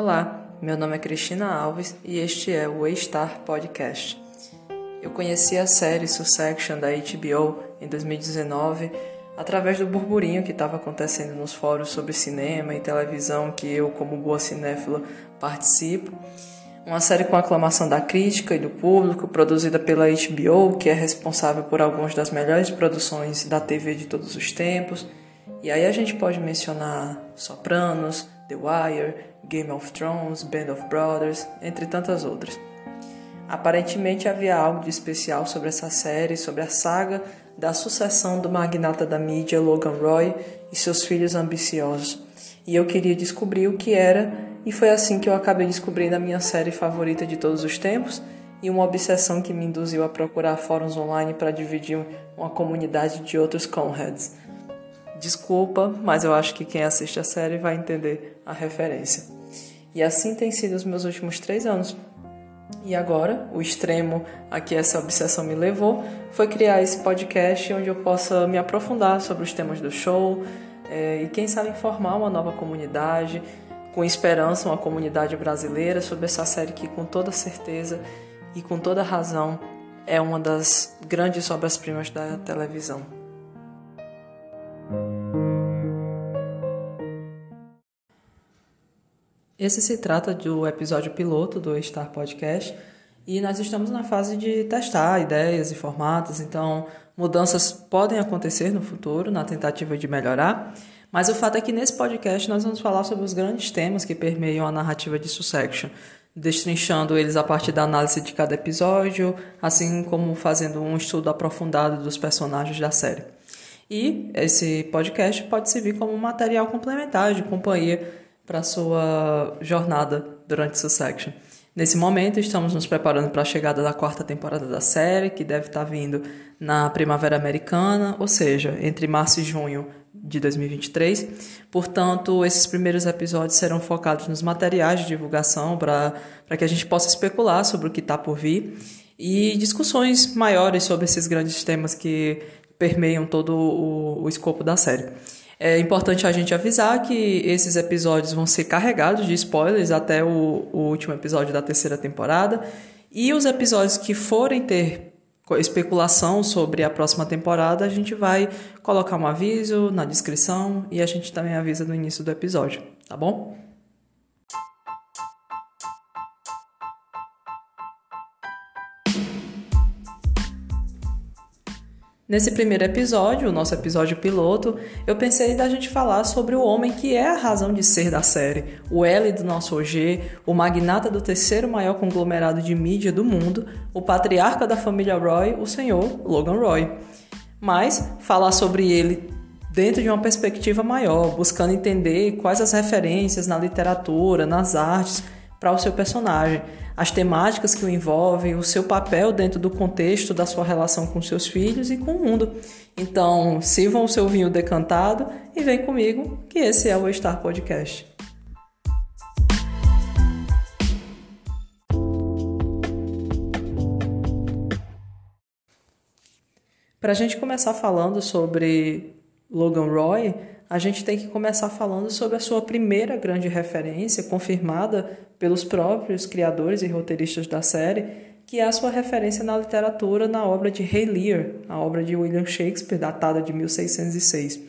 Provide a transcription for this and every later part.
Olá, meu nome é Cristina Alves e este é o A-Star Podcast. Eu conheci a série Succession da HBO em 2019 através do burburinho que estava acontecendo nos fóruns sobre cinema e televisão que eu, como boa cinéfila, participo. Uma série com aclamação da crítica e do público, produzida pela HBO, que é responsável por algumas das melhores produções da TV de todos os tempos. E aí a gente pode mencionar Sopranos, The Wire, Game of Thrones, Band of Brothers, entre tantas outras. Aparentemente havia algo de especial sobre essa série, sobre a saga da sucessão do magnata da mídia Logan Roy e seus filhos ambiciosos. E eu queria descobrir o que era, e foi assim que eu acabei descobrindo a minha série favorita de todos os tempos e uma obsessão que me induziu a procurar fóruns online para dividir uma comunidade de outros conheads. Desculpa, mas eu acho que quem assiste a série vai entender a referência. E assim tem sido os meus últimos três anos. E agora, o extremo a que essa obsessão me levou foi criar esse podcast onde eu possa me aprofundar sobre os temas do show é, e, quem sabe, informar uma nova comunidade, com esperança, uma comunidade brasileira sobre essa série que, com toda certeza e com toda razão, é uma das grandes obras-primas da televisão. Esse se trata do episódio piloto do Star Podcast e nós estamos na fase de testar ideias e formatos, então mudanças podem acontecer no futuro na tentativa de melhorar. Mas o fato é que nesse podcast nós vamos falar sobre os grandes temas que permeiam a narrativa de Succession, destrinchando eles a partir da análise de cada episódio, assim como fazendo um estudo aprofundado dos personagens da série. E esse podcast pode servir como material complementar de companhia para sua jornada durante Succession. Nesse momento, estamos nos preparando para a chegada da quarta temporada da série, que deve estar tá vindo na primavera americana, ou seja, entre março e junho de 2023. Portanto, esses primeiros episódios serão focados nos materiais de divulgação para que a gente possa especular sobre o que está por vir e discussões maiores sobre esses grandes temas que permeiam todo o, o escopo da série. É importante a gente avisar que esses episódios vão ser carregados de spoilers até o, o último episódio da terceira temporada. E os episódios que forem ter especulação sobre a próxima temporada, a gente vai colocar um aviso na descrição e a gente também avisa no início do episódio, tá bom? Nesse primeiro episódio, o nosso episódio piloto, eu pensei da gente falar sobre o homem que é a razão de ser da série, o L do nosso OG, o magnata do terceiro maior conglomerado de mídia do mundo, o patriarca da família Roy, o senhor Logan Roy. Mas falar sobre ele dentro de uma perspectiva maior, buscando entender quais as referências na literatura, nas artes para o seu personagem as temáticas que o envolvem, o seu papel dentro do contexto da sua relação com seus filhos e com o mundo. Então, sirvam o seu vinho decantado e vem comigo, que esse é o Star Podcast. Para a gente começar falando sobre Logan Roy, a gente tem que começar falando sobre a sua primeira grande referência, confirmada pelos próprios criadores e roteiristas da série, que é a sua referência na literatura na obra de Hay Lear, a obra de William Shakespeare, datada de 1606.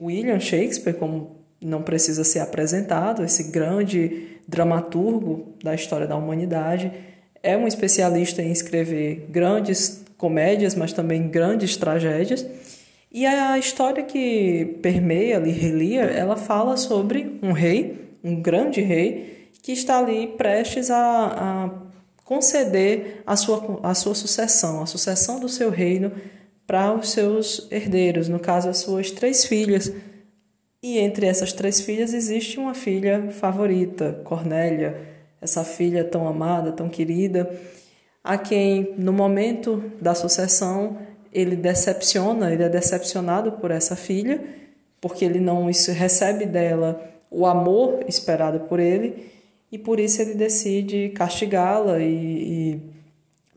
William Shakespeare, como não precisa ser apresentado, esse grande dramaturgo da história da humanidade, é um especialista em escrever grandes comédias, mas também grandes tragédias e a história que permeia ali Relia, ela fala sobre um rei, um grande rei, que está ali prestes a, a conceder a sua, a sua sucessão, a sucessão do seu reino para os seus herdeiros, no caso, as suas três filhas. E entre essas três filhas existe uma filha favorita, Cornélia, essa filha tão amada, tão querida, a quem, no momento da sucessão, ele decepciona, ele é decepcionado por essa filha, porque ele não recebe dela o amor esperado por ele, e por isso ele decide castigá-la e, e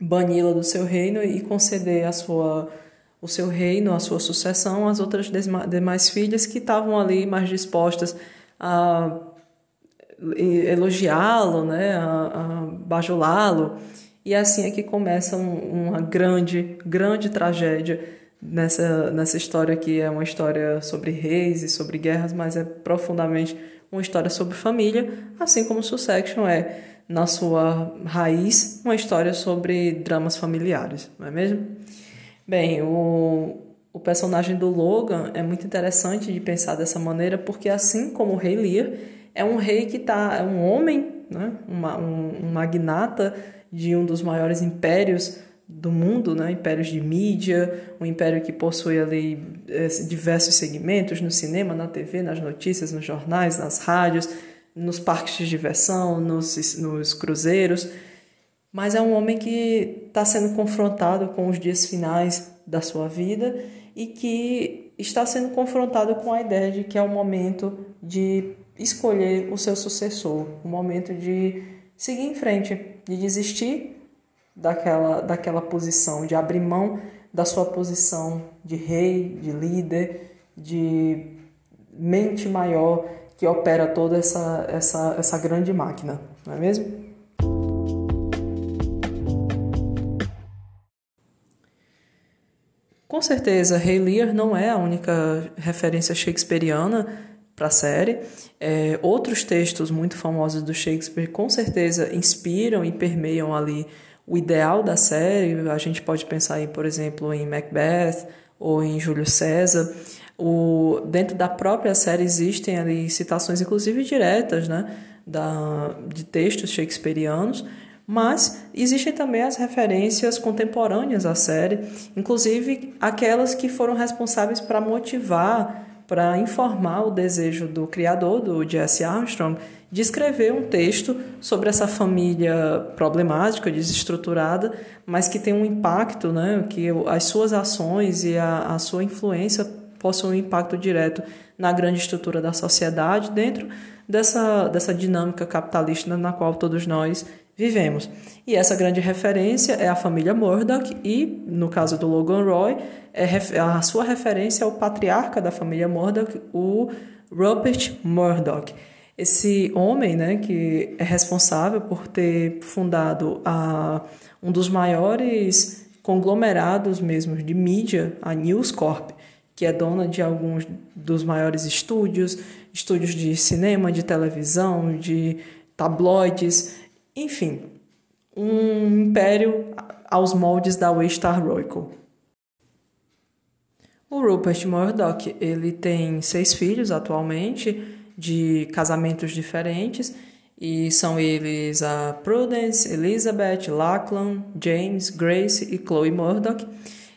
bani-la do seu reino e conceder a sua, o seu reino, a sua sucessão às outras demais filhas que estavam ali mais dispostas a elogiá-lo, né, a, a bajulá-lo. E assim é que começa um, uma grande, grande tragédia nessa, nessa história que é uma história sobre reis e sobre guerras, mas é profundamente uma história sobre família, assim como Succession é, na sua raiz, uma história sobre dramas familiares, não é mesmo? Bem, o, o personagem do Logan é muito interessante de pensar dessa maneira, porque assim como o rei Lear, é um rei que tá, é um homem, né? Uma, um, um magnata de um dos maiores impérios do mundo, né? impérios de mídia, um império que possui ali eh, diversos segmentos no cinema, na TV, nas notícias, nos jornais, nas rádios, nos parques de diversão, nos, nos cruzeiros. Mas é um homem que está sendo confrontado com os dias finais da sua vida e que está sendo confrontado com a ideia de que é o momento de escolher o seu sucessor, o momento de seguir em frente, de desistir daquela, daquela posição, de abrir mão da sua posição de rei, de líder, de mente maior que opera toda essa, essa, essa grande máquina, não é mesmo? Com certeza, Rei Lear não é a única referência shakespeariana para a série. É, outros textos muito famosos do Shakespeare com certeza inspiram e permeiam ali o ideal da série. A gente pode pensar aí, por exemplo, em Macbeth ou em Júlio César. O, dentro da própria série existem ali citações, inclusive diretas, né, da, de textos shakespearianos, mas existem também as referências contemporâneas à série, inclusive aquelas que foram responsáveis para motivar, para informar o desejo do criador, do Jesse Armstrong, de escrever um texto sobre essa família problemática, desestruturada, mas que tem um impacto, né, que as suas ações e a, a sua influência possuem um impacto direto na grande estrutura da sociedade, dentro dessa, dessa dinâmica capitalista na qual todos nós vivemos. E essa grande referência é a família Murdoch e, no caso do Logan Roy, é a sua referência é o patriarca da família Murdoch, o Rupert Murdoch. Esse homem, né, que é responsável por ter fundado a, um dos maiores conglomerados mesmo de mídia, a News Corp, que é dona de alguns dos maiores estúdios, estúdios de cinema, de televisão, de tabloides, enfim, um império aos moldes da Waystar Royco. O Rupert Murdoch, ele tem seis filhos atualmente, de casamentos diferentes e são eles a Prudence, Elizabeth, Lachlan, James, Grace e Chloe Murdoch.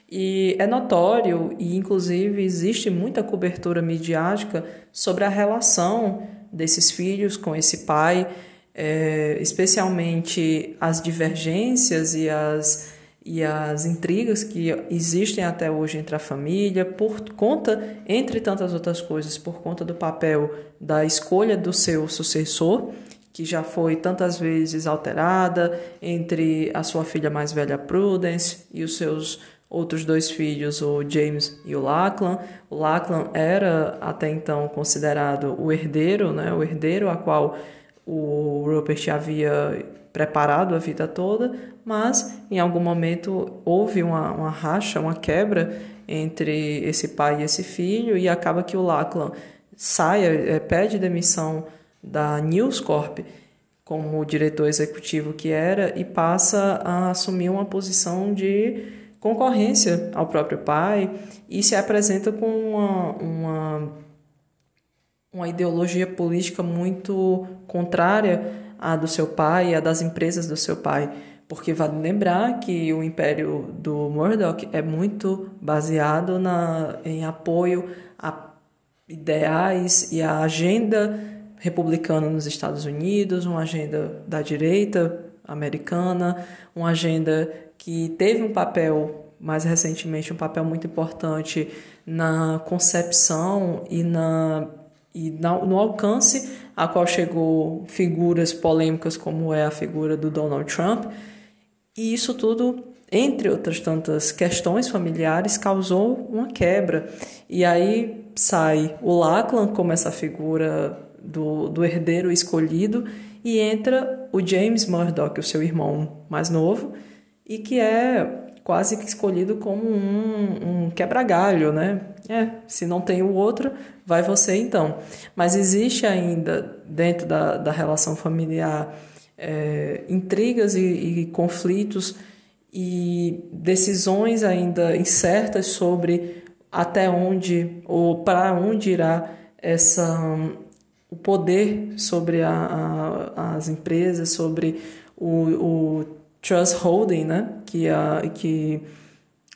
E é notório e inclusive existe muita cobertura midiática sobre a relação desses filhos com esse pai, é, especialmente as divergências e as e as intrigas que existem até hoje entre a família, por conta, entre tantas outras coisas, por conta do papel da escolha do seu sucessor, que já foi tantas vezes alterada entre a sua filha mais velha Prudence e os seus outros dois filhos, o James e o Lachlan. O Lachlan era até então considerado o herdeiro, né, o herdeiro a qual o Rupert havia preparado a vida toda, mas em algum momento houve uma, uma racha, uma quebra entre esse pai e esse filho, e acaba que o Lachlan sai, é, pede demissão da News Corp como diretor executivo que era e passa a assumir uma posição de concorrência ao próprio pai e se apresenta com uma, uma, uma ideologia política muito contrária à do seu pai à das empresas do seu pai. Porque vale lembrar que o império do Murdoch é muito baseado na, em apoio a ideais e a agenda republicana nos Estados Unidos, uma agenda da direita americana, uma agenda que teve um papel, mais recentemente, um papel muito importante na concepção e, na, e no alcance a qual chegou figuras polêmicas como é a figura do Donald Trump. E isso tudo, entre outras tantas questões familiares, causou uma quebra. E aí sai o Lachlan como essa figura do, do herdeiro escolhido e entra o James Murdoch, o seu irmão mais novo, e que é quase que escolhido como um, um quebra-galho, né? É, se não tem o outro, vai você então. Mas existe ainda, dentro da, da relação familiar, é, intrigas e, e conflitos e decisões ainda incertas sobre até onde ou para onde irá essa o poder sobre a, a, as empresas, sobre o, o trust holding, né, que, a, que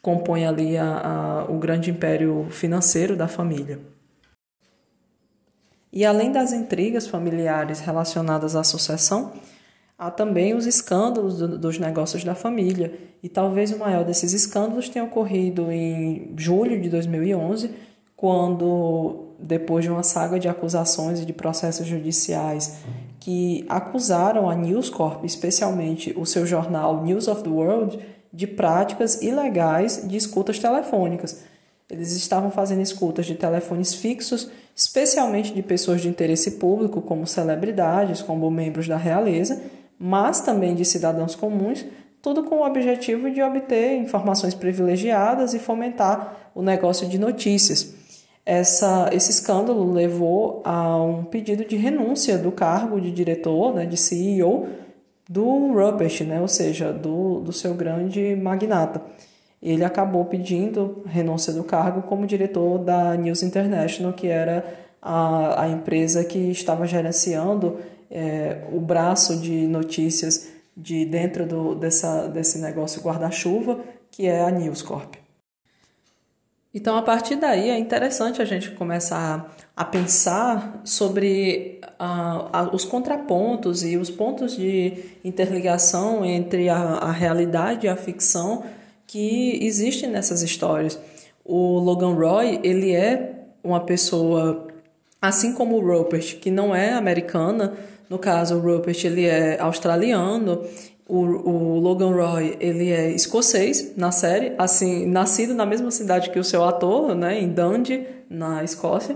compõe ali a, a, o grande império financeiro da família. E além das intrigas familiares relacionadas à sucessão, há também os escândalos do, dos negócios da família. E talvez o maior desses escândalos tenha ocorrido em julho de 2011, quando, depois de uma saga de acusações e de processos judiciais que acusaram a News Corp, especialmente o seu jornal News of the World, de práticas ilegais de escutas telefônicas. Eles estavam fazendo escutas de telefones fixos, especialmente de pessoas de interesse público, como celebridades, como membros da realeza, mas também de cidadãos comuns, tudo com o objetivo de obter informações privilegiadas e fomentar o negócio de notícias. Essa, esse escândalo levou a um pedido de renúncia do cargo de diretor, né, de CEO, do Rupert, né, ou seja, do, do seu grande magnata. Ele acabou pedindo renúncia do cargo como diretor da News International, que era a, a empresa que estava gerenciando é, o braço de notícias de dentro do, dessa, desse negócio guarda-chuva, que é a News Corp. Então, a partir daí, é interessante a gente começar a pensar sobre uh, os contrapontos e os pontos de interligação entre a, a realidade e a ficção que existem nessas histórias. O Logan Roy, ele é uma pessoa, assim como o Rupert, que não é americana, no caso, o Rupert ele é australiano, o, o, Logan Roy ele é escocês na série, assim nascido na mesma cidade que o seu ator, né, em Dundee, na Escócia.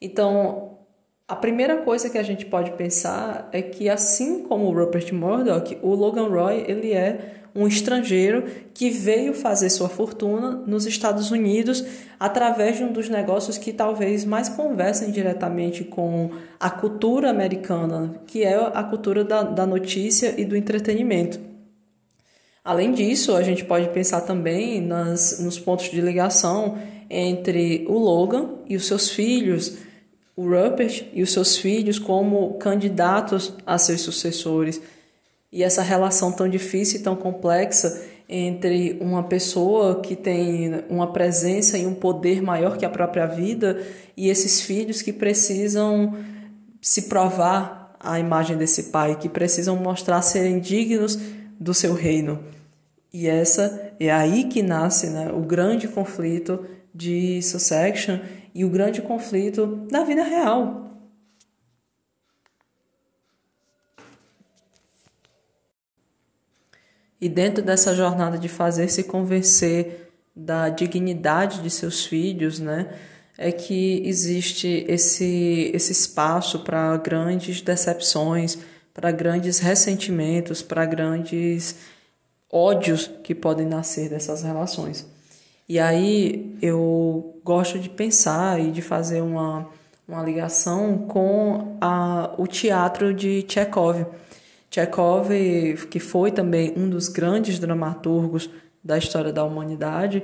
Então, a primeira coisa que a gente pode pensar é que assim como o Rupert Murdoch, o Logan Roy ele é um estrangeiro que veio fazer sua fortuna nos Estados Unidos através de um dos negócios que talvez mais conversem diretamente com a cultura americana, que é a cultura da, da notícia e do entretenimento. Além disso, a gente pode pensar também nas, nos pontos de ligação entre o Logan e os seus filhos, o Rupert e os seus filhos como candidatos a seus sucessores e essa relação tão difícil e tão complexa entre uma pessoa que tem uma presença e um poder maior que a própria vida e esses filhos que precisam se provar a imagem desse pai, que precisam mostrar serem dignos do seu reino. E essa é aí que nasce né, o grande conflito de Succession e o grande conflito da vida real, E dentro dessa jornada de fazer se convencer da dignidade de seus filhos, né, é que existe esse, esse espaço para grandes decepções, para grandes ressentimentos, para grandes ódios que podem nascer dessas relações. E aí eu gosto de pensar e de fazer uma, uma ligação com a, o teatro de Chekhov Chekhov, que foi também um dos grandes dramaturgos da história da humanidade,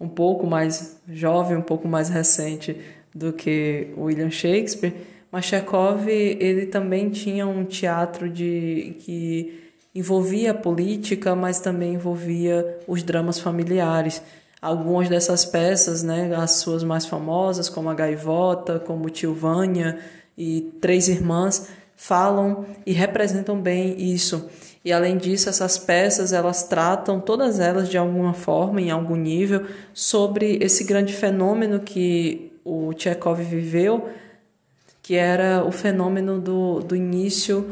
um pouco mais jovem, um pouco mais recente do que William Shakespeare, mas Chekhov ele também tinha um teatro de que envolvia a política, mas também envolvia os dramas familiares. Algumas dessas peças, né, as suas mais famosas, como a Gaivota, como Tilvânia e Três Irmãs, falam e representam bem isso. E além disso, essas peças elas tratam todas elas de alguma forma, em algum nível, sobre esse grande fenômeno que o Chekhov viveu, que era o fenômeno do, do início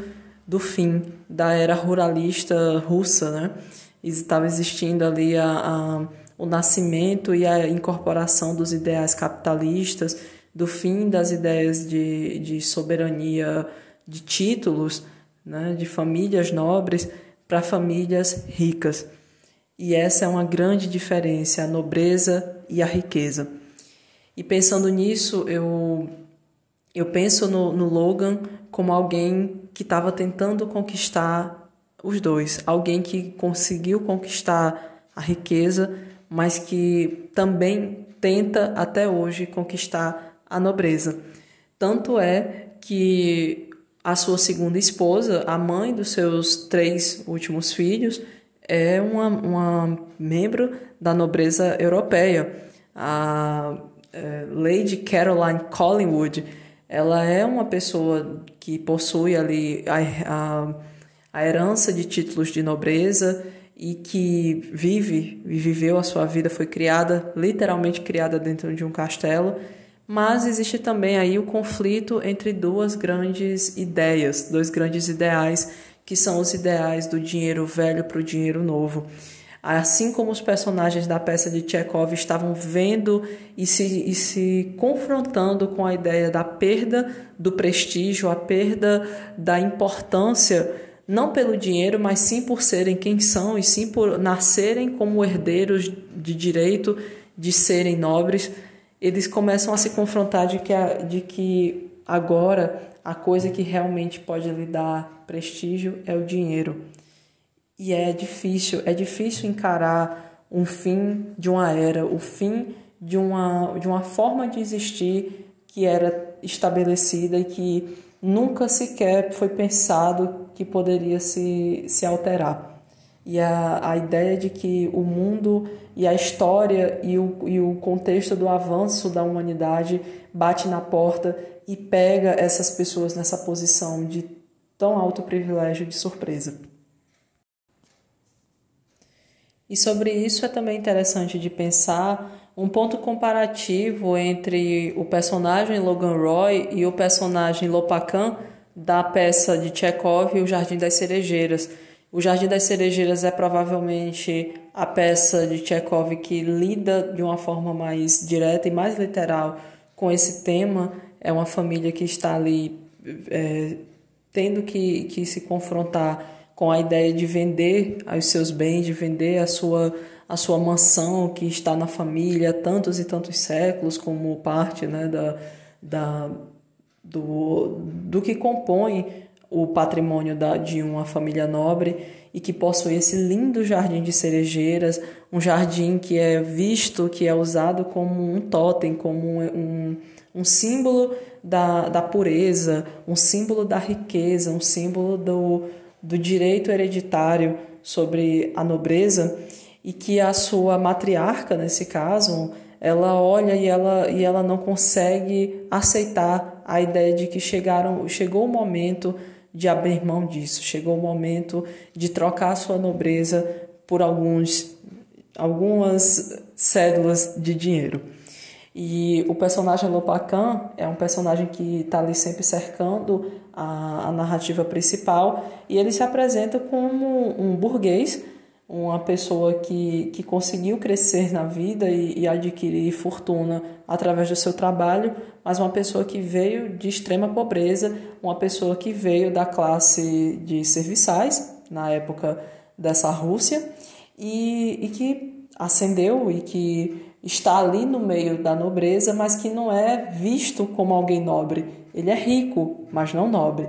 do fim da era ruralista russa, né? Estava existindo ali a, a, o nascimento e a incorporação dos ideais capitalistas, do fim das ideias de, de soberania de títulos, né, de famílias nobres para famílias ricas. E essa é uma grande diferença, a nobreza e a riqueza. E pensando nisso, eu, eu penso no, no Logan como alguém que estava tentando conquistar os dois, alguém que conseguiu conquistar a riqueza, mas que também tenta até hoje conquistar a nobreza. Tanto é que a sua segunda esposa, a mãe dos seus três últimos filhos, é uma, uma membro da nobreza europeia. A é, Lady Caroline Collingwood, ela é uma pessoa que possui ali a, a, a herança de títulos de nobreza e que vive e viveu a sua vida, foi criada, literalmente criada dentro de um castelo, mas existe também aí o conflito entre duas grandes ideias, dois grandes ideais, que são os ideais do dinheiro velho para o dinheiro novo. Assim como os personagens da peça de Chekhov estavam vendo e se, e se confrontando com a ideia da perda do prestígio, a perda da importância não pelo dinheiro, mas sim por serem quem são e sim por nascerem como herdeiros de direito de serem nobres, eles começam a se confrontar de que, a, de que agora a coisa que realmente pode lhe dar prestígio é o dinheiro. E é difícil, é difícil encarar um fim de uma era, o fim de uma, de uma forma de existir que era estabelecida e que nunca sequer foi pensado que poderia se, se alterar. E a, a ideia de que o mundo e a história e o, e o contexto do avanço da humanidade bate na porta e pega essas pessoas nessa posição de tão alto privilégio de surpresa. E sobre isso é também interessante de pensar um ponto comparativo entre o personagem Logan Roy e o personagem Lopacan da peça de Chekhov O Jardim das Cerejeiras. O Jardim das Cerejeiras é provavelmente a peça de Chekhov que lida de uma forma mais direta e mais literal com esse tema. É uma família que está ali é, tendo que, que se confrontar com a ideia de vender os seus bens, de vender a sua a sua mansão que está na família há tantos e tantos séculos como parte né, da, da, do, do que compõe o patrimônio da, de uma família nobre e que possui esse lindo jardim de cerejeiras, um jardim que é visto, que é usado como um totem, como um, um símbolo da, da pureza, um símbolo da riqueza, um símbolo do, do direito hereditário sobre a nobreza e que a sua matriarca, nesse caso, ela olha e ela, e ela não consegue aceitar a ideia de que chegaram, chegou o momento de abrir mão disso, chegou o momento de trocar a sua nobreza por alguns, algumas cédulas de dinheiro. E o personagem Lopacan é um personagem que está ali sempre cercando a, a narrativa principal e ele se apresenta como um burguês uma pessoa que, que conseguiu crescer na vida e, e, adquirir fortuna através do seu trabalho, mas uma pessoa que veio de extrema pobreza, uma pessoa que veio da classe de serviçais, na época dessa Rússia, e, e que ascendeu e que está ali no meio da nobreza, mas que não é visto como alguém nobre. Ele é rico, mas não nobre.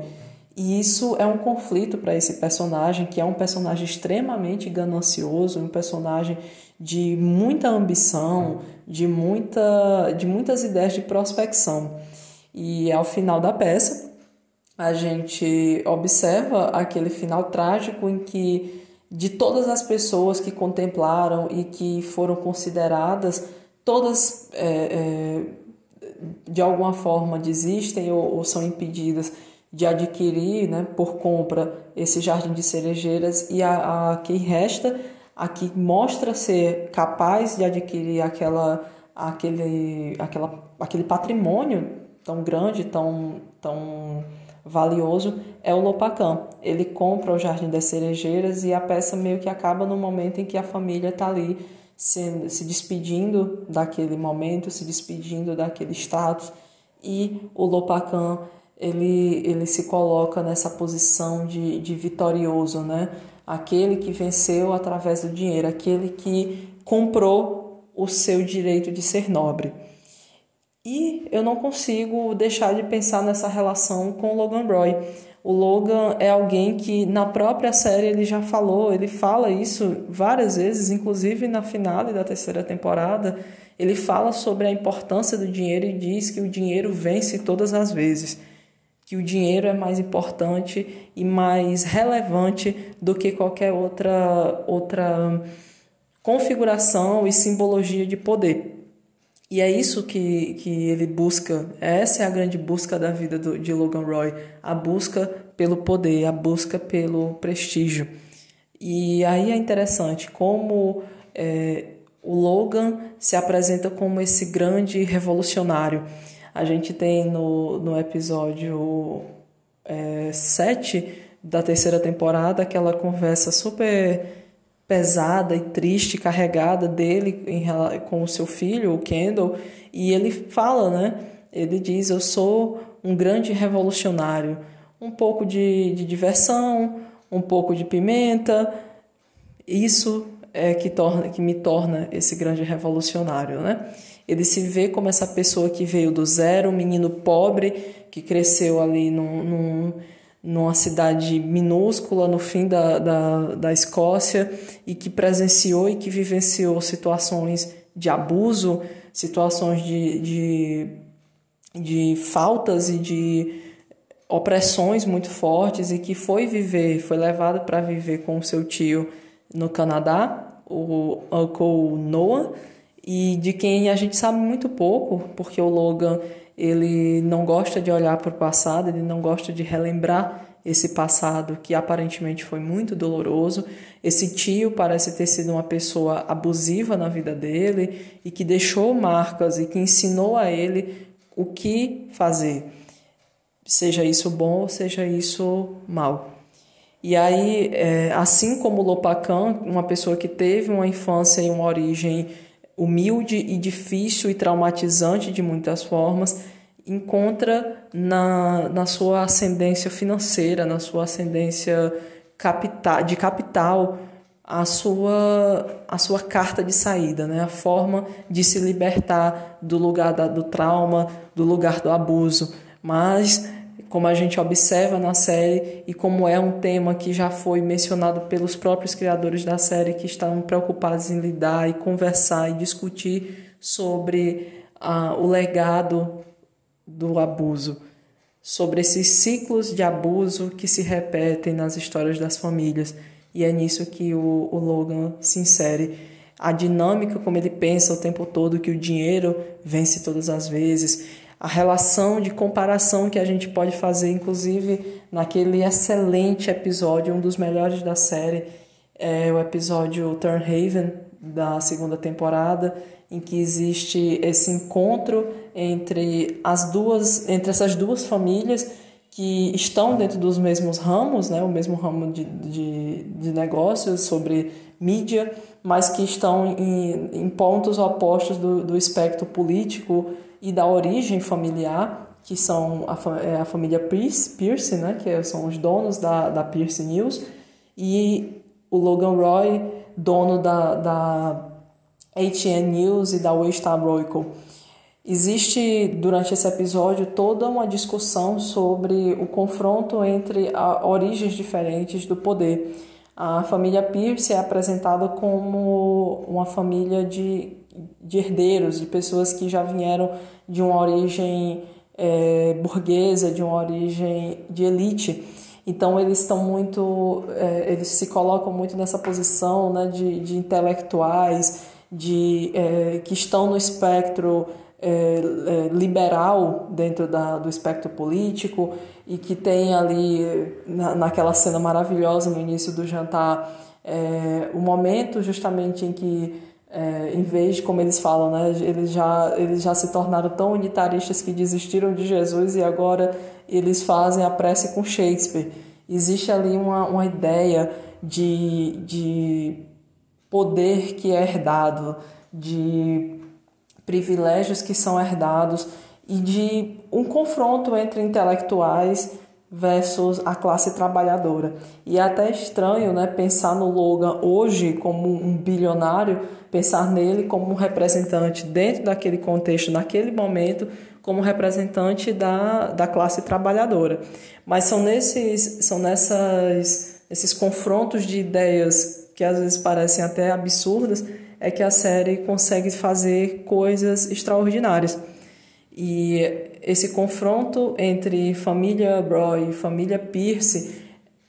E isso é um conflito para esse personagem, que é um personagem extremamente ganancioso, um personagem de muita ambição, de, muita, de muitas ideias de prospecção. E ao final da peça, a gente observa aquele final trágico em que, de todas as pessoas que contemplaram e que foram consideradas, todas é, é, de alguma forma desistem ou, ou são impedidas de adquirir né, por compra esse jardim de cerejeiras e a, a quem resta, a que mostra ser capaz de adquirir aquela, aquele, aquela, aquele patrimônio tão grande, tão, tão valioso, é o Lopacan. Ele compra o Jardim das Cerejeiras e a peça meio que acaba no momento em que a família está ali se, se despedindo daquele momento, se despedindo daquele status e o Lopacan ele, ele se coloca nessa posição de, de vitorioso, né? Aquele que venceu através do dinheiro, aquele que comprou o seu direito de ser nobre. E eu não consigo deixar de pensar nessa relação com Logan Roy. O Logan é alguém que na própria série ele já falou, ele fala isso várias vezes, inclusive na finale da terceira temporada, ele fala sobre a importância do dinheiro e diz que o dinheiro vence todas as vezes que o dinheiro é mais importante e mais relevante do que qualquer outra, outra configuração e simbologia de poder. E é isso que, que ele busca, essa é a grande busca da vida do, de Logan Roy, a busca pelo poder, a busca pelo prestígio. E aí é interessante como é, o Logan se apresenta como esse grande revolucionário. A gente tem no, no episódio é, 7 da terceira temporada aquela conversa super pesada e triste, carregada dele em, com o seu filho, o Kendall, e ele fala, né? Ele diz: Eu sou um grande revolucionário. Um pouco de, de diversão, um pouco de pimenta. Isso é que, torna, que me torna esse grande revolucionário, né? Ele se vê como essa pessoa que veio do zero, um menino pobre que cresceu ali num, num, numa cidade minúscula no fim da, da, da Escócia e que presenciou e que vivenciou situações de abuso, situações de, de, de faltas e de opressões muito fortes e que foi viver, foi levado para viver com seu tio no Canadá, o Uncle Noah, e de quem a gente sabe muito pouco, porque o Logan ele não gosta de olhar para o passado, ele não gosta de relembrar esse passado que aparentemente foi muito doloroso. Esse tio parece ter sido uma pessoa abusiva na vida dele e que deixou marcas e que ensinou a ele o que fazer, seja isso bom ou seja isso mal. E aí, é, assim como Lopacan, uma pessoa que teve uma infância e uma origem humilde e difícil e traumatizante de muitas formas, encontra na, na sua ascendência financeira, na sua ascendência capital, de capital, a sua, a sua carta de saída, né? a forma de se libertar do lugar da, do trauma, do lugar do abuso. Mas como a gente observa na série e como é um tema que já foi mencionado pelos próprios criadores da série que estão preocupados em lidar e conversar e discutir sobre ah, o legado do abuso, sobre esses ciclos de abuso que se repetem nas histórias das famílias. E é nisso que o, o Logan se insere. A dinâmica como ele pensa o tempo todo que o dinheiro vence todas as vezes, a relação de comparação que a gente pode fazer, inclusive naquele excelente episódio, um dos melhores da série, é o episódio Turnhaven da segunda temporada, em que existe esse encontro entre as duas, entre essas duas famílias que estão dentro dos mesmos ramos, né, o mesmo ramo de, de, de negócios sobre mídia, mas que estão em, em pontos opostos do, do espectro político e da origem familiar, que são a, é a família Pierce, Pierce, né, que são os donos da, da Pierce News, e o Logan Roy, dono da, da ATN News e da Waystar Royco. Existe durante esse episódio toda uma discussão sobre o confronto entre origens diferentes do poder. A família Pierce é apresentada como uma família de de herdeiros, de pessoas que já vieram de uma origem é, burguesa, de uma origem de elite. Então eles estão muito, é, eles se colocam muito nessa posição né, de, de intelectuais, de é, que estão no espectro é, é, liberal dentro da, do espectro político e que tem ali na, naquela cena maravilhosa no início do jantar é, o momento justamente em que é, em vez de, como eles falam, né, eles, já, eles já se tornaram tão unitaristas que desistiram de Jesus e agora eles fazem a prece com Shakespeare. Existe ali uma, uma ideia de, de poder que é herdado, de privilégios que são herdados e de um confronto entre intelectuais versus a classe trabalhadora. E é até estranho né, pensar no Logan hoje como um bilionário, pensar nele como um representante dentro daquele contexto, naquele momento, como representante da, da classe trabalhadora. Mas são nesses, são nessas, esses confrontos de ideias que às vezes parecem até absurdas, é que a série consegue fazer coisas extraordinárias. E esse confronto entre família Broy e família Pierce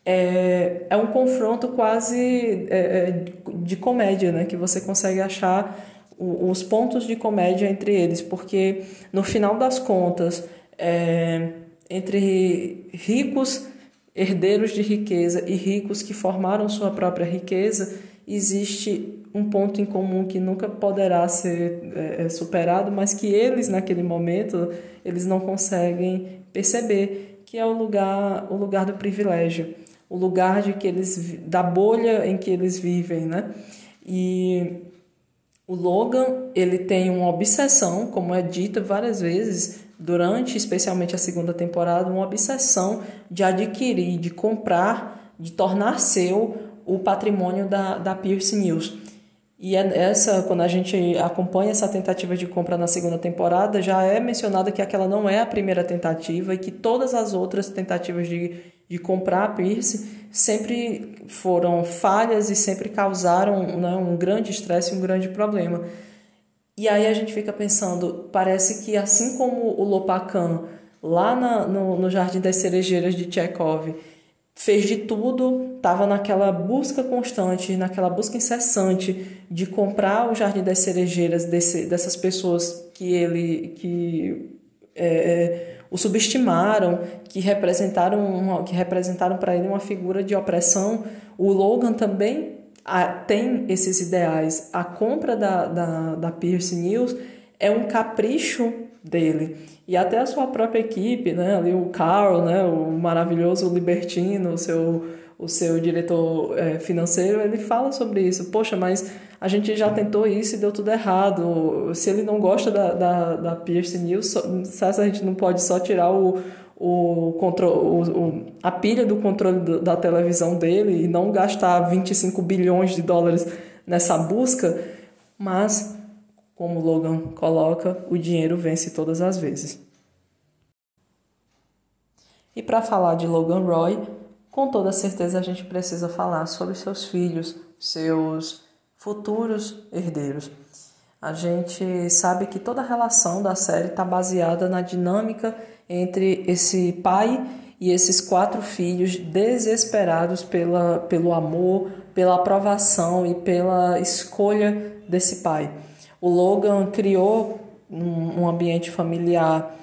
é, é um confronto quase é, é de comédia, né? Que você consegue achar os pontos de comédia entre eles, porque no final das contas, é, entre ricos herdeiros de riqueza e ricos que formaram sua própria riqueza, existe um ponto em comum que nunca poderá ser é, é, superado, mas que eles naquele momento eles não conseguem perceber, que é o lugar o lugar do privilégio, o lugar de que eles da bolha em que eles vivem, né? E o Logan ele tem uma obsessão, como é dito várias vezes durante, especialmente a segunda temporada, uma obsessão de adquirir, de comprar, de tornar seu o patrimônio da, da Pierce News. E é essa, quando a gente acompanha essa tentativa de compra na segunda temporada, já é mencionado que aquela não é a primeira tentativa e que todas as outras tentativas de, de comprar a Pierce sempre foram falhas e sempre causaram né, um grande estresse e um grande problema. E aí a gente fica pensando, parece que assim como o Lopacan, lá na, no, no Jardim das Cerejeiras de Tchekov, fez de tudo, estava naquela busca constante, naquela busca incessante de comprar o Jardim das Cerejeiras desse, dessas pessoas que ele que é, é o subestimaram, que representaram uma, que representaram para ele uma figura de opressão. O Logan também a, tem esses ideais. A compra da, da, da Pierce News é um capricho dele. E até a sua própria equipe, né? Ali o Carl, né? o maravilhoso libertino, o seu, o seu diretor é, financeiro, ele fala sobre isso. Poxa, mas a gente já tentou isso e deu tudo errado. Se ele não gosta da, da, da Pierce News, a gente não pode só tirar o, o, controle, o, a pilha do controle da televisão dele e não gastar 25 bilhões de dólares nessa busca, mas como Logan coloca, o dinheiro vence todas as vezes. E para falar de Logan Roy, com toda certeza a gente precisa falar sobre seus filhos, seus futuros herdeiros. A gente sabe que toda a relação da série está baseada na dinâmica entre esse pai e esses quatro filhos desesperados pela, pelo amor, pela aprovação e pela escolha desse pai. O Logan criou um ambiente familiar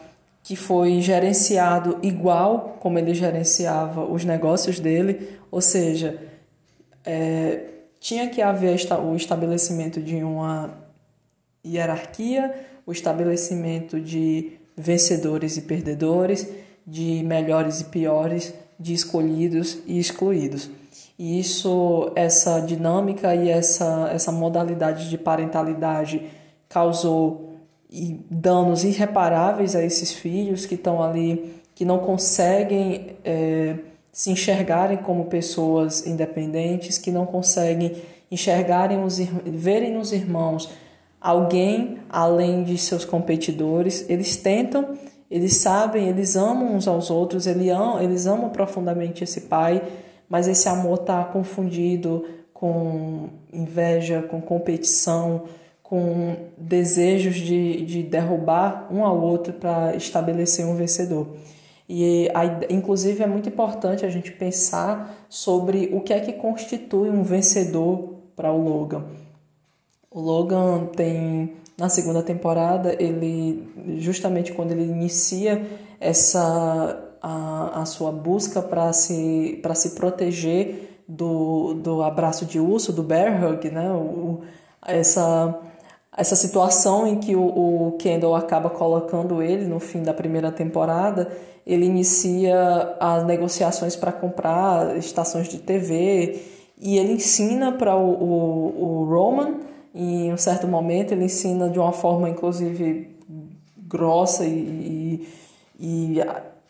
que foi gerenciado igual como ele gerenciava os negócios dele, ou seja, é, tinha que haver o estabelecimento de uma hierarquia, o estabelecimento de vencedores e perdedores, de melhores e piores, de escolhidos e excluídos. E isso, essa dinâmica e essa, essa modalidade de parentalidade causou danos irreparáveis a esses filhos que estão ali, que não conseguem é, se enxergarem como pessoas independentes, que não conseguem enxergarem os verem nos irmãos alguém além de seus competidores. Eles tentam, eles sabem, eles amam uns aos outros, eles amam, eles amam profundamente esse pai mas esse amor está confundido com inveja, com competição, com desejos de, de derrubar um ao outro para estabelecer um vencedor. E, inclusive, é muito importante a gente pensar sobre o que é que constitui um vencedor para o Logan. O Logan tem, na segunda temporada, ele, justamente quando ele inicia essa a, a sua busca para se, se proteger do, do abraço de urso, do bear hug, né? O, essa, essa situação em que o, o Kendall acaba colocando ele no fim da primeira temporada, ele inicia as negociações para comprar estações de TV e ele ensina para o, o, o Roman, em um certo momento, ele ensina de uma forma, inclusive, grossa e, e, e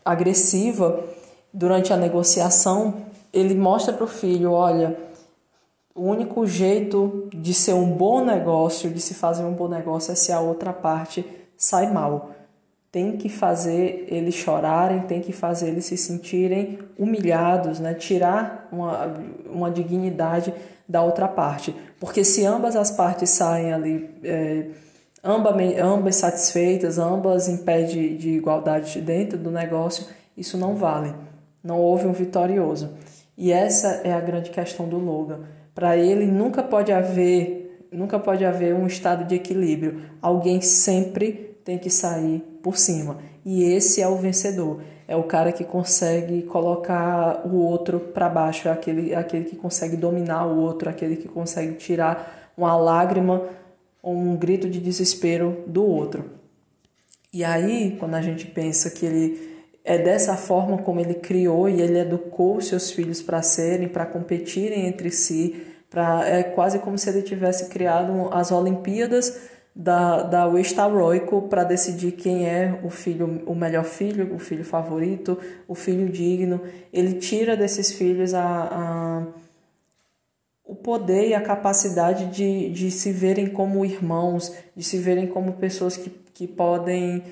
agressiva durante a negociação, ele mostra para o filho: olha, o único jeito de ser um bom negócio, de se fazer um bom negócio, é se a outra parte sai mal. Tem que fazer eles chorarem, tem que fazer eles se sentirem humilhados, né? tirar uma, uma dignidade da outra parte. Porque se ambas as partes saem ali, é, ambas, ambas satisfeitas, ambas em pé de, de igualdade dentro do negócio, isso não vale. Não houve um vitorioso. E essa é a grande questão do Logan. Para ele nunca pode haver, nunca pode haver um estado de equilíbrio. Alguém sempre tem que sair por cima. E esse é o vencedor. É o cara que consegue colocar o outro para baixo, é aquele, aquele que consegue dominar o outro, aquele que consegue tirar uma lágrima um grito de desespero do outro. E aí, quando a gente pensa que ele é dessa forma como ele criou e ele educou seus filhos para serem, para competirem entre si. Pra, é quase como se ele tivesse criado as Olimpíadas da, da Westaroico para decidir quem é o filho, o melhor filho, o filho favorito, o filho digno. Ele tira desses filhos a, a o poder e a capacidade de, de se verem como irmãos, de se verem como pessoas que, que podem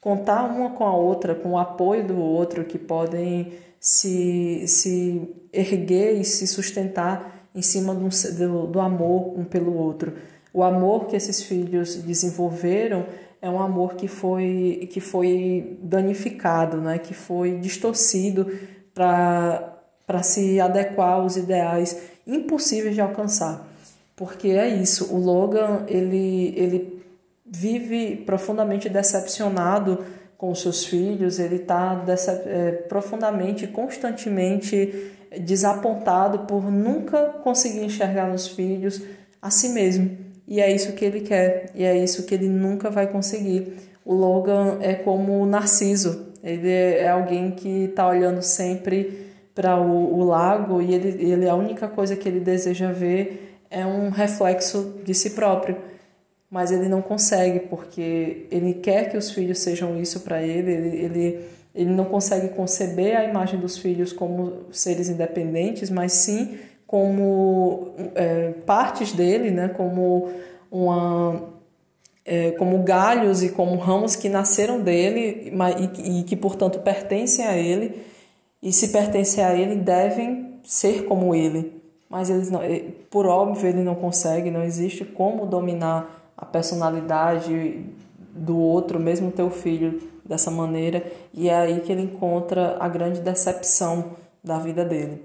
contar uma com a outra, com o apoio do outro, que podem se, se erguer e se sustentar em cima do, do, do amor um pelo outro. O amor que esses filhos desenvolveram é um amor que foi, que foi danificado, né? que foi distorcido para se adequar aos ideais impossíveis de alcançar. Porque é isso, o Logan ele, ele vive profundamente decepcionado com seus filhos, ele está é, profundamente, constantemente desapontado por nunca conseguir enxergar nos filhos a si mesmo. E é isso que ele quer, e é isso que ele nunca vai conseguir. O Logan é como o Narciso, ele é alguém que está olhando sempre para o, o, lago e ele, ele a única coisa que ele deseja ver é um reflexo de si próprio. Mas ele não consegue porque ele quer que os filhos sejam isso para ele, ele, ele, ele não consegue conceber a imagem dos filhos como seres independentes, mas sim como é, partes dele, né, como uma é, como galhos e como ramos que nasceram dele e, e que portanto pertencem a ele e se pertencem a ele devem ser como ele mas eles não, por óbvio ele não consegue não existe como dominar a personalidade do outro, mesmo teu filho, dessa maneira, e é aí que ele encontra a grande decepção da vida dele.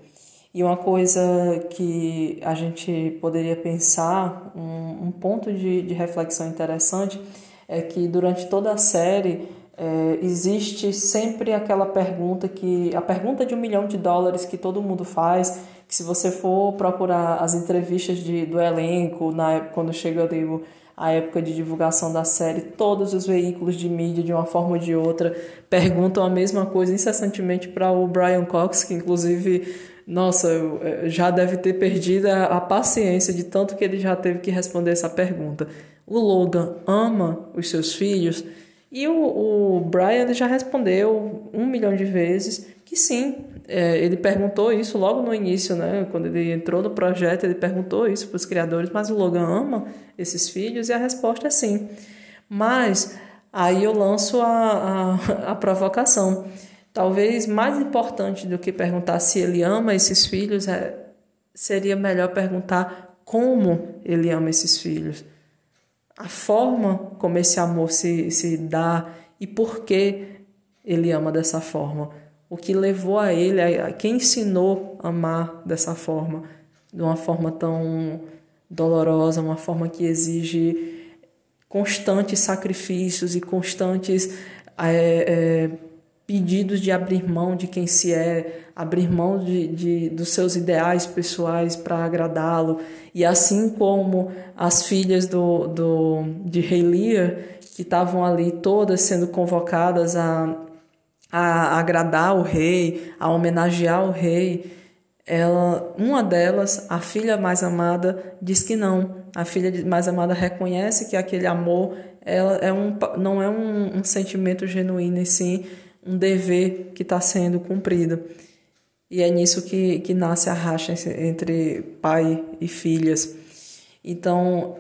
E uma coisa que a gente poderia pensar, um, um ponto de, de reflexão interessante, é que durante toda a série é, existe sempre aquela pergunta que a pergunta de um milhão de dólares que todo mundo faz que se você for procurar as entrevistas de, do elenco na quando chega ali o a época de divulgação da série, todos os veículos de mídia, de uma forma ou de outra, perguntam a mesma coisa incessantemente para o Brian Cox, que inclusive, nossa, eh, já deve ter perdido a, paciência de tanto que ele já teve que responder essa pergunta. O Logan ama os seus filhos e o, o Brian já respondeu um milhão de vezes que sim, é, ele perguntou isso logo no início, né? Quando ele entrou no projeto, ele perguntou isso para os criadores, mas o Logan ama esses filhos? E a resposta é sim. Mas aí eu lanço a, a, a provocação. Talvez mais importante do que perguntar se ele ama esses filhos, é, seria melhor perguntar como ele ama esses filhos. A forma como esse amor se, se dá e por que ele ama dessa forma. O que levou a ele, a, quem ensinou a amar dessa forma, de uma forma tão dolorosa, uma forma que exige constantes sacrifícios e constantes é, é, pedidos de abrir mão de quem se é, abrir mão de, de dos seus ideais pessoais para agradá-lo. E assim como as filhas do, do, de Rei Lear, que estavam ali todas sendo convocadas a a agradar o rei, a homenagear o rei, ela, uma delas, a filha mais amada, diz que não. A filha mais amada reconhece que aquele amor ela é um, não é um, um sentimento genuíno, e sim um dever que está sendo cumprido. E é nisso que, que nasce a racha entre pai e filhas. Então,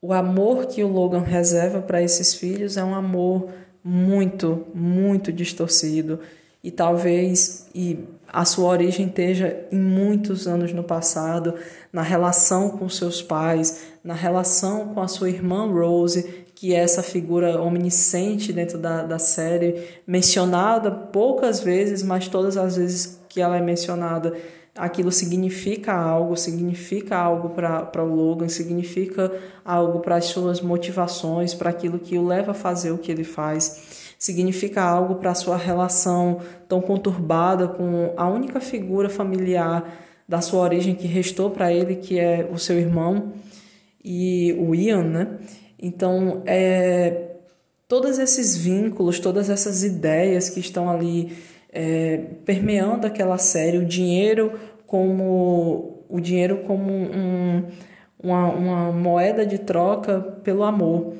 o amor que o Logan reserva para esses filhos é um amor muito, muito distorcido e talvez e a sua origem esteja em muitos anos no passado, na relação com seus pais, na relação com a sua irmã Rose, que é essa figura omnisciente dentro da, da série, mencionada poucas vezes, mas todas as vezes que ela é mencionada, aquilo significa algo, significa algo para o Logan, significa algo para as suas motivações, para aquilo que o leva a fazer o que ele faz significa algo para a sua relação tão conturbada com a única figura familiar da sua origem que restou para ele, que é o seu irmão e o Ian, né? Então, é, todos esses vínculos, todas essas ideias que estão ali é, permeando aquela série, o dinheiro como o dinheiro como um, uma, uma moeda de troca pelo amor.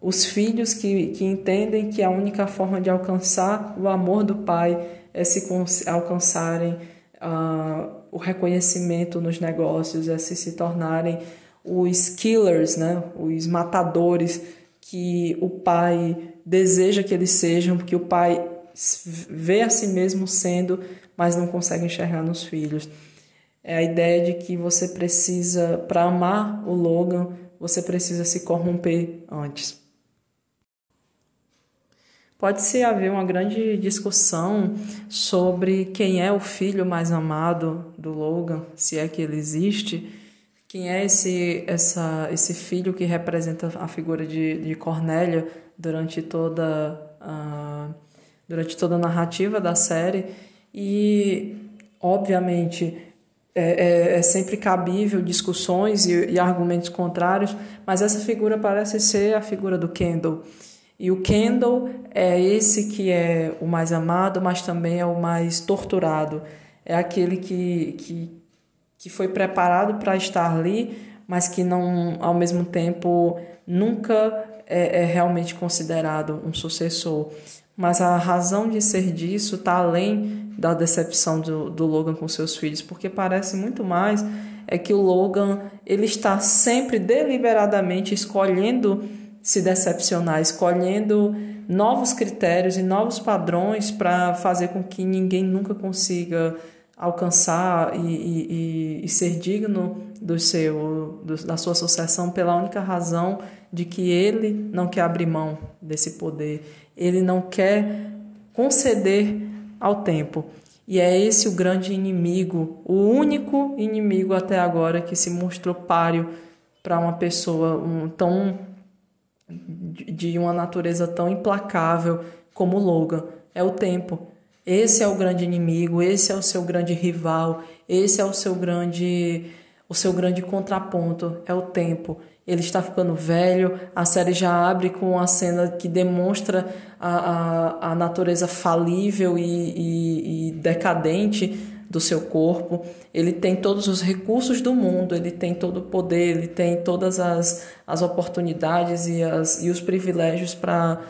Os filhos que, que entendem que a única forma de alcançar o amor do pai é se alcançarem uh, o reconhecimento nos negócios, é se se tornarem os killers, né? os matadores que o pai deseja que eles sejam, porque o pai vê a si mesmo sendo, mas não consegue enxergar nos filhos. É a ideia de que você precisa, para amar o Logan, você precisa se corromper antes. Pode-se haver uma grande discussão sobre quem é o filho mais amado do Logan, se é que ele existe, quem é esse, essa, esse filho que representa a figura de, de Cornélia durante toda, a, durante toda a narrativa da série. E, obviamente, é, é, é sempre cabível discussões e, e argumentos contrários, mas essa figura parece ser a figura do Kendall. E o Kendall é esse que é o mais amado, mas também é o mais torturado. É aquele que, que, que foi preparado para estar ali, mas que não, ao mesmo tempo, nunca é, é realmente considerado um sucessor. Mas a razão de ser disso está além da decepção do, do Logan com seus filhos, porque parece muito mais é que o Logan ele está sempre deliberadamente escolhendo se decepcionar, escolhendo novos critérios e novos padrões para fazer com que ninguém nunca consiga alcançar e, e, e ser digno do seu, do, da sua sucessão pela única razão de que ele não quer abrir mão desse poder, ele não quer conceder ao tempo. E é esse o grande inimigo, o único inimigo até agora que se mostrou páreo para uma pessoa um, tão de uma natureza tão implacável como Logan. É o tempo. Esse é o grande inimigo, esse é o seu grande rival, esse é o seu grande o seu grande contraponto, é o tempo. Ele está ficando velho, a série já abre com uma cena que demonstra a, a, a natureza falível e, e, e decadente do seu corpo, ele tem todos os recursos do mundo, ele tem todo o poder, ele tem todas as, as oportunidades e, as, e os privilégios para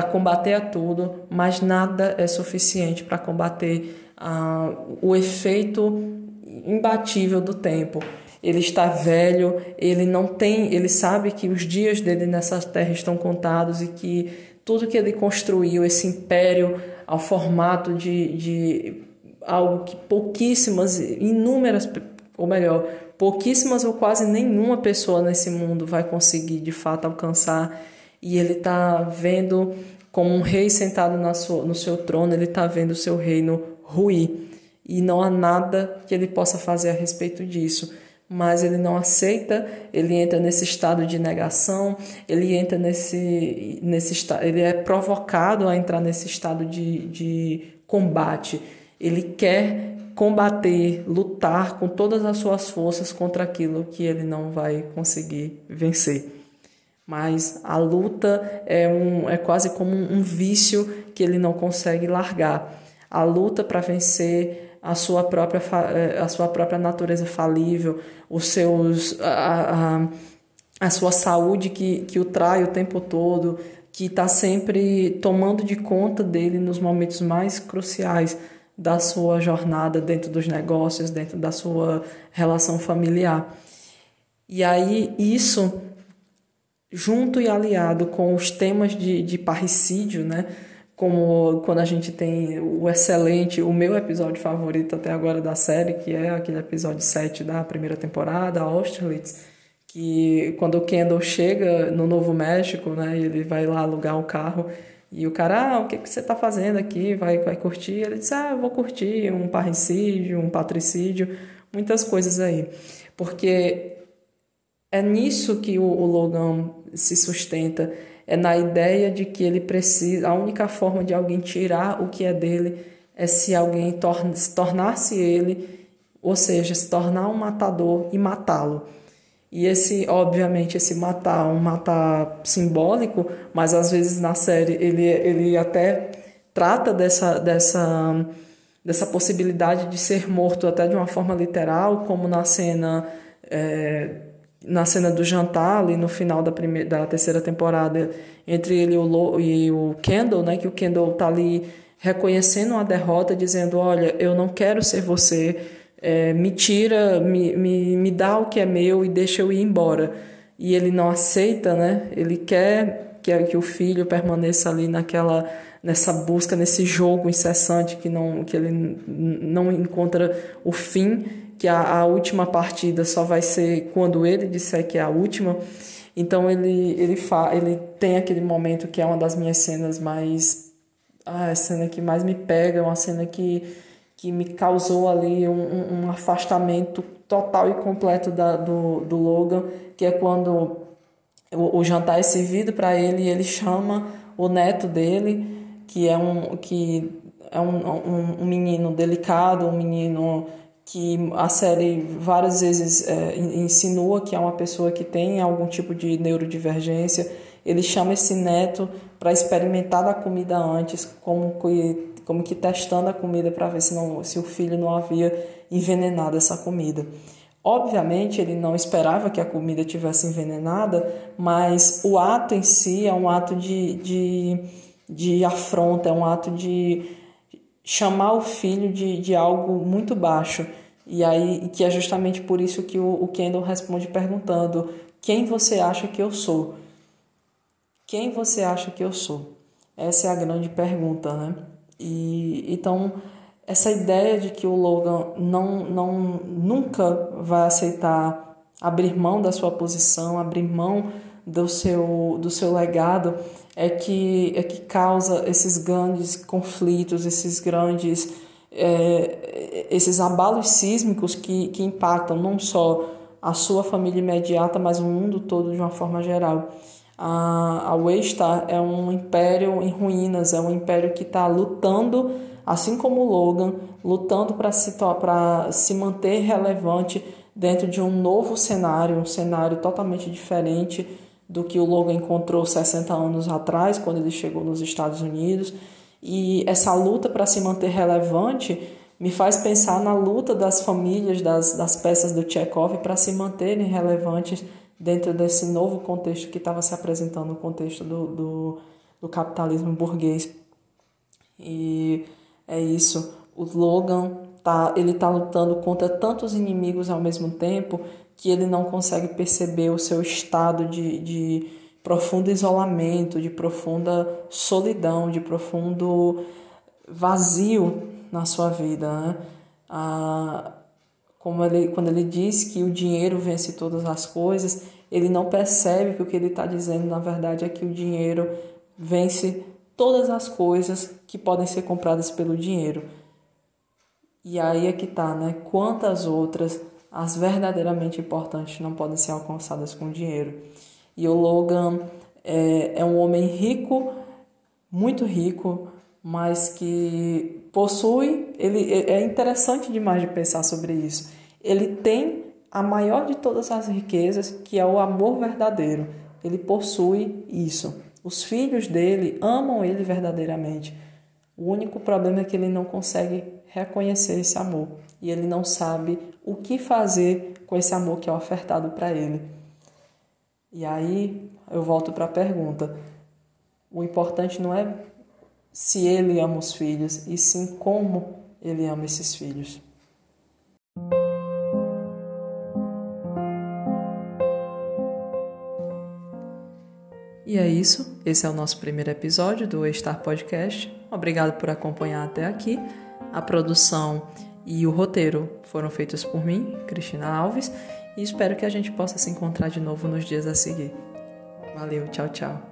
combater a tudo, mas nada é suficiente para combater ah, o efeito imbatível do tempo. Ele está velho, ele não tem, ele sabe que os dias dele nessa terra estão contados e que tudo que ele construiu, esse império ao formato de, de algo que pouquíssimas, inúmeras, ou melhor, pouquíssimas ou quase nenhuma pessoa nesse mundo vai conseguir de fato alcançar. E ele está vendo como um rei sentado na sua, no seu trono, ele está vendo o seu reino ruir. E não há nada que ele possa fazer a respeito disso. Mas ele não aceita, ele entra nesse estado de negação, ele entra nesse, nesse estado, ele é provocado a entrar nesse estado de, de combate ele quer combater, lutar com todas as suas forças contra aquilo que ele não vai conseguir vencer. Mas a luta é, um, é quase como um vício que ele não consegue largar. A luta para vencer a sua própria a sua própria natureza falível, os seus a, a, a sua saúde que, que o trai o tempo todo, que está sempre tomando de conta dele nos momentos mais cruciais da sua jornada dentro dos negócios, dentro da sua relação familiar. E aí isso, junto e aliado com os temas de, de parricídio, né? como quando a gente tem o excelente, o meu episódio favorito até agora da série, que é aquele episódio 7 da primeira temporada, Austerlitz, que quando o Kendall chega no Novo México, né, ele vai lá alugar um carro e o cara, ah, o que, que você está fazendo aqui? Vai, vai curtir? Ele diz, ah, vou curtir um parricídio, um patricídio, muitas coisas aí. Porque é nisso que o, o Logan se sustenta é na ideia de que ele precisa, a única forma de alguém tirar o que é dele é se alguém torna, se tornar-se ele, ou seja, se tornar um matador e matá-lo. E esse, obviamente, esse matar, um matar simbólico, mas às vezes na série ele, ele até trata dessa, dessa, dessa possibilidade de ser morto até de uma forma literal, como na cena é, na cena do jantar, ali no final da, primeira, da terceira temporada, entre ele e o, e o Kendall, né, que o Kendall tá ali reconhecendo uma derrota, dizendo, olha, eu não quero ser você, é, me tira, me, me, me dá o que é meu e deixa eu ir embora. E ele não aceita, né, ele quer que, que o filho permaneça ali naquela nessa busca, nesse jogo incessante que não que ele não encontra o fim que a, a última partida só vai ser quando ele disser que é a última. Então ele ele fa, ele tem aquele momento que é uma das minhas cenas mais ah, a cena que mais me pega, uma cena que que me causou ali um, um afastamento total e completo da, do, do Logan, que é quando o, o jantar é servido para ele e ele chama o neto dele, que é um, que é um, um, um menino delicado, um menino que a série várias vezes é, insinua que é uma pessoa que tem algum tipo de neurodivergência. Ele chama esse neto para experimentar da comida antes, como que, como que testando a comida para ver se, não, se o filho não havia envenenado essa comida. Obviamente, ele não esperava que a comida tivesse envenenada, mas o ato em si é um ato de, de, de afronta, é um ato de chamar o filho de, de algo muito baixo. E aí, que é justamente por isso que o, o Kendall responde perguntando: quem você acha que eu sou? Quem você acha que eu sou? Essa é a grande pergunta, né? E então essa ideia de que o Logan não, não nunca vai aceitar abrir mão da sua posição, abrir mão do seu, do seu legado, é que, é que causa esses grandes conflitos, esses grandes é, esses abalos sísmicos que, que impactam não só a sua família imediata, mas o mundo todo de uma forma geral. A, a Waystar é um império em ruínas, é um império que está lutando, assim como o Logan, lutando para se, se manter relevante dentro de um novo cenário, um cenário totalmente diferente do que o Logan encontrou 60 anos atrás, quando ele chegou nos Estados Unidos. E essa luta para se manter relevante me faz pensar na luta das famílias das, das peças do Chekhov para se manterem relevantes dentro desse novo contexto que estava se apresentando, o contexto do, do, do capitalismo burguês. E é isso. O Logan tá, ele está lutando contra tantos inimigos ao mesmo tempo que ele não consegue perceber o seu estado de, de profundo isolamento, de profunda solidão, de profundo vazio na sua vida. Né? Ah, como ele, quando ele diz que o dinheiro vence todas as coisas, ele não percebe que o que ele está dizendo, na verdade, é que o dinheiro vence todas as coisas que podem ser compradas pelo dinheiro. E aí é que tá, né? Quantas outras, as verdadeiramente importantes, não podem ser alcançadas com dinheiro. E o Logan é, é um homem rico, muito rico, mas que possui. Ele é, é interessante demais de pensar sobre isso. Ele tem a maior de todas as riquezas, que é o amor verdadeiro. Ele possui isso. Os filhos dele amam ele verdadeiramente. O único problema é que ele não consegue reconhecer esse amor e ele não sabe o que fazer com esse amor que é ofertado para ele. E aí eu volto para a pergunta: o importante não é se ele ama os filhos, e sim como ele ama esses filhos. E é isso. Esse é o nosso primeiro episódio do Star Podcast. Obrigado por acompanhar até aqui. A produção e o roteiro foram feitos por mim, Cristina Alves, e espero que a gente possa se encontrar de novo nos dias a seguir. Valeu, tchau, tchau.